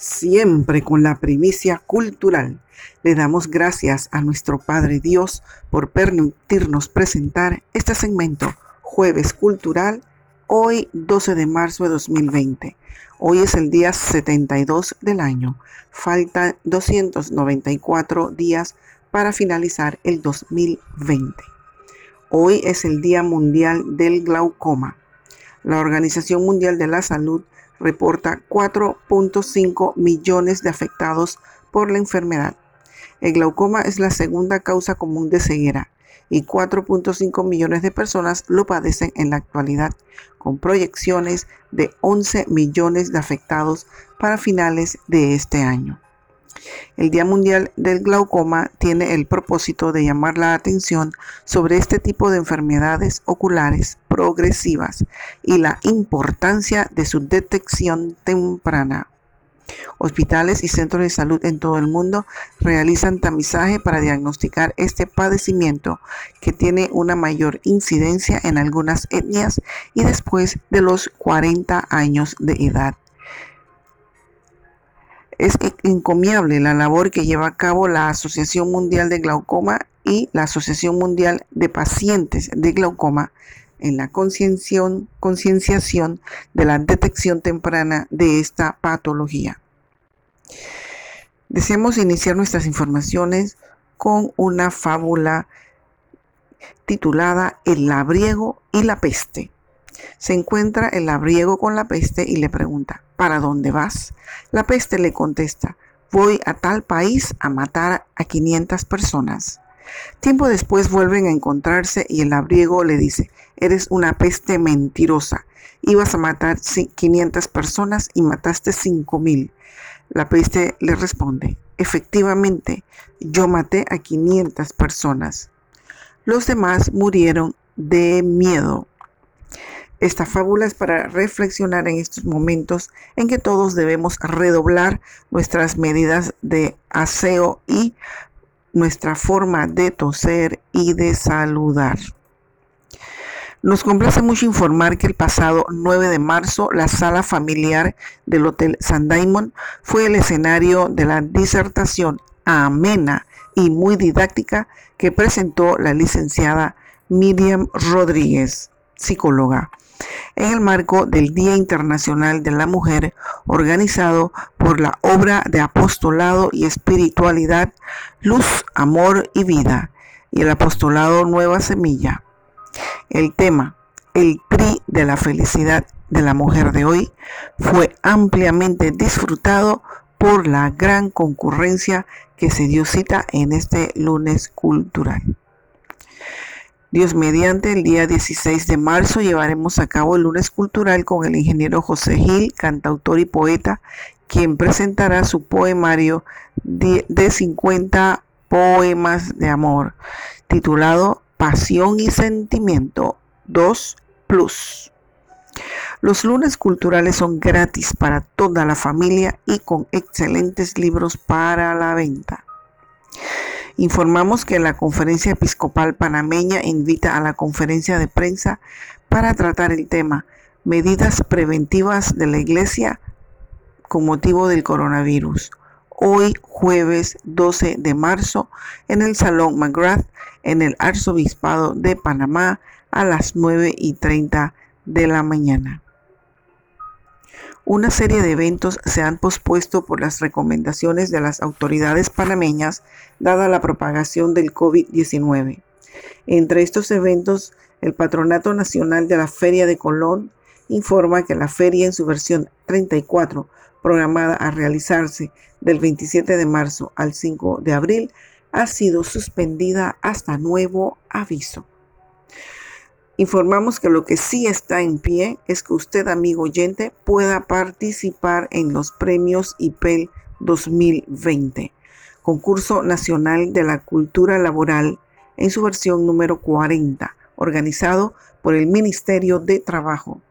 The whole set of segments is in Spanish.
siempre con la primicia cultural. Le damos gracias a nuestro Padre Dios por permitirnos presentar este segmento Jueves Cultural, hoy 12 de marzo de 2020. Hoy es el día 72 del año. Faltan 294 días para finalizar el 2020. Hoy es el Día Mundial del Glaucoma. La Organización Mundial de la Salud reporta 4.5 millones de afectados por la enfermedad. El glaucoma es la segunda causa común de ceguera y 4.5 millones de personas lo padecen en la actualidad, con proyecciones de 11 millones de afectados para finales de este año. El Día Mundial del Glaucoma tiene el propósito de llamar la atención sobre este tipo de enfermedades oculares progresivas y la importancia de su detección temprana. Hospitales y centros de salud en todo el mundo realizan tamizaje para diagnosticar este padecimiento que tiene una mayor incidencia en algunas etnias y después de los 40 años de edad. Es encomiable la labor que lleva a cabo la Asociación Mundial de Glaucoma y la Asociación Mundial de Pacientes de Glaucoma en la concienciación de la detección temprana de esta patología. Deseamos iniciar nuestras informaciones con una fábula titulada El labriego y la peste. Se encuentra el labriego con la peste y le pregunta, ¿para dónde vas? La peste le contesta, voy a tal país a matar a 500 personas. Tiempo después vuelven a encontrarse y el labriego le dice, eres una peste mentirosa. Ibas a matar 500 personas y mataste 5000. La peste le responde, efectivamente, yo maté a 500 personas. Los demás murieron de miedo. Esta fábula es para reflexionar en estos momentos en que todos debemos redoblar nuestras medidas de aseo y nuestra forma de toser y de saludar. Nos complace mucho informar que el pasado 9 de marzo la sala familiar del Hotel San Diamond fue el escenario de la disertación amena y muy didáctica que presentó la licenciada Miriam Rodríguez, psicóloga en el marco del Día Internacional de la Mujer organizado por la obra de apostolado y espiritualidad Luz, Amor y Vida y el apostolado Nueva Semilla. El tema, el tri de la felicidad de la mujer de hoy, fue ampliamente disfrutado por la gran concurrencia que se dio cita en este lunes cultural. Dios mediante, el día 16 de marzo llevaremos a cabo el lunes cultural con el ingeniero José Gil, cantautor y poeta, quien presentará su poemario de, 50 poemas de amor, titulado Pasión y Sentimiento 2 Plus. Los lunes culturales son gratis para toda la familia y con excelentes libros para la venta. Informamos que la Conferencia Episcopal Panameña invita a la conferencia de prensa para tratar el tema Medidas preventivas de la Iglesia con motivo del coronavirus. Hoy, jueves 12 de marzo, en el Salón McGrath, en el Arzobispado de Panamá, a las 9 y 30 de la mañana. Una serie de eventos se han pospuesto por las recomendaciones de las autoridades panameñas dada la propagación del COVID-19. Entre estos eventos, el Patronato Nacional de la Feria de Colón informa que la feria en su versión 34, programada a realizarse del 27 de marzo al 5 de abril, ha sido suspendida hasta nuevo aviso. Informamos que lo que sí está en pie es que usted, amigo oyente, pueda participar en los premios IPEL 2020, Concurso Nacional de la Cultura Laboral, en su versión número 40, organizado por el Ministerio de Trabajo.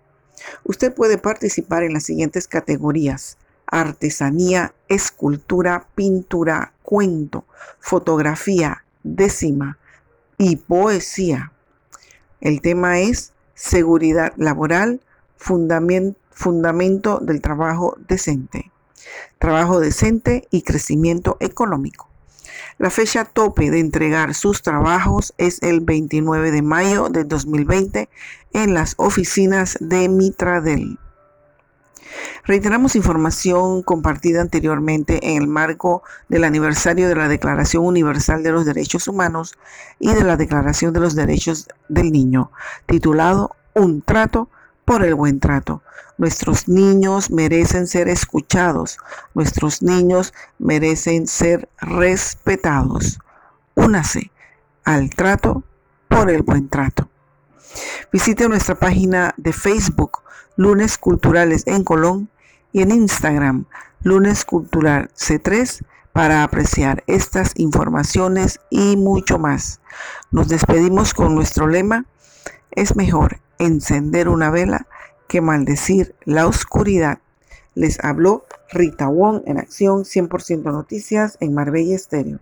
Usted puede participar en las siguientes categorías. Artesanía, escultura, pintura, cuento, fotografía, décima y poesía. El tema es seguridad laboral, fundamento, del trabajo decente. trabajo decente y crecimiento económico. La fecha tope de entregar sus trabajos es el 29 de mayo de 2020 en las oficinas de Mitradel. Reiteramos información compartida anteriormente en el marco del aniversario de la Declaración Universal de los Derechos Humanos y de la Declaración de los Derechos del Niño, titulado Un trato por el buen trato. Nuestros niños merecen ser escuchados. Nuestros niños merecen ser respetados. Únase al trato por el buen trato. Visite nuestra página de Facebook, Lunes Culturales en Colón, y en Instagram, Lunes Cultural C3, para apreciar estas informaciones y mucho más. Nos despedimos con nuestro lema, es mejor encender una vela que maldecir la oscuridad. Les habló Rita Wong en acción 100% noticias en Marbella Estéreo.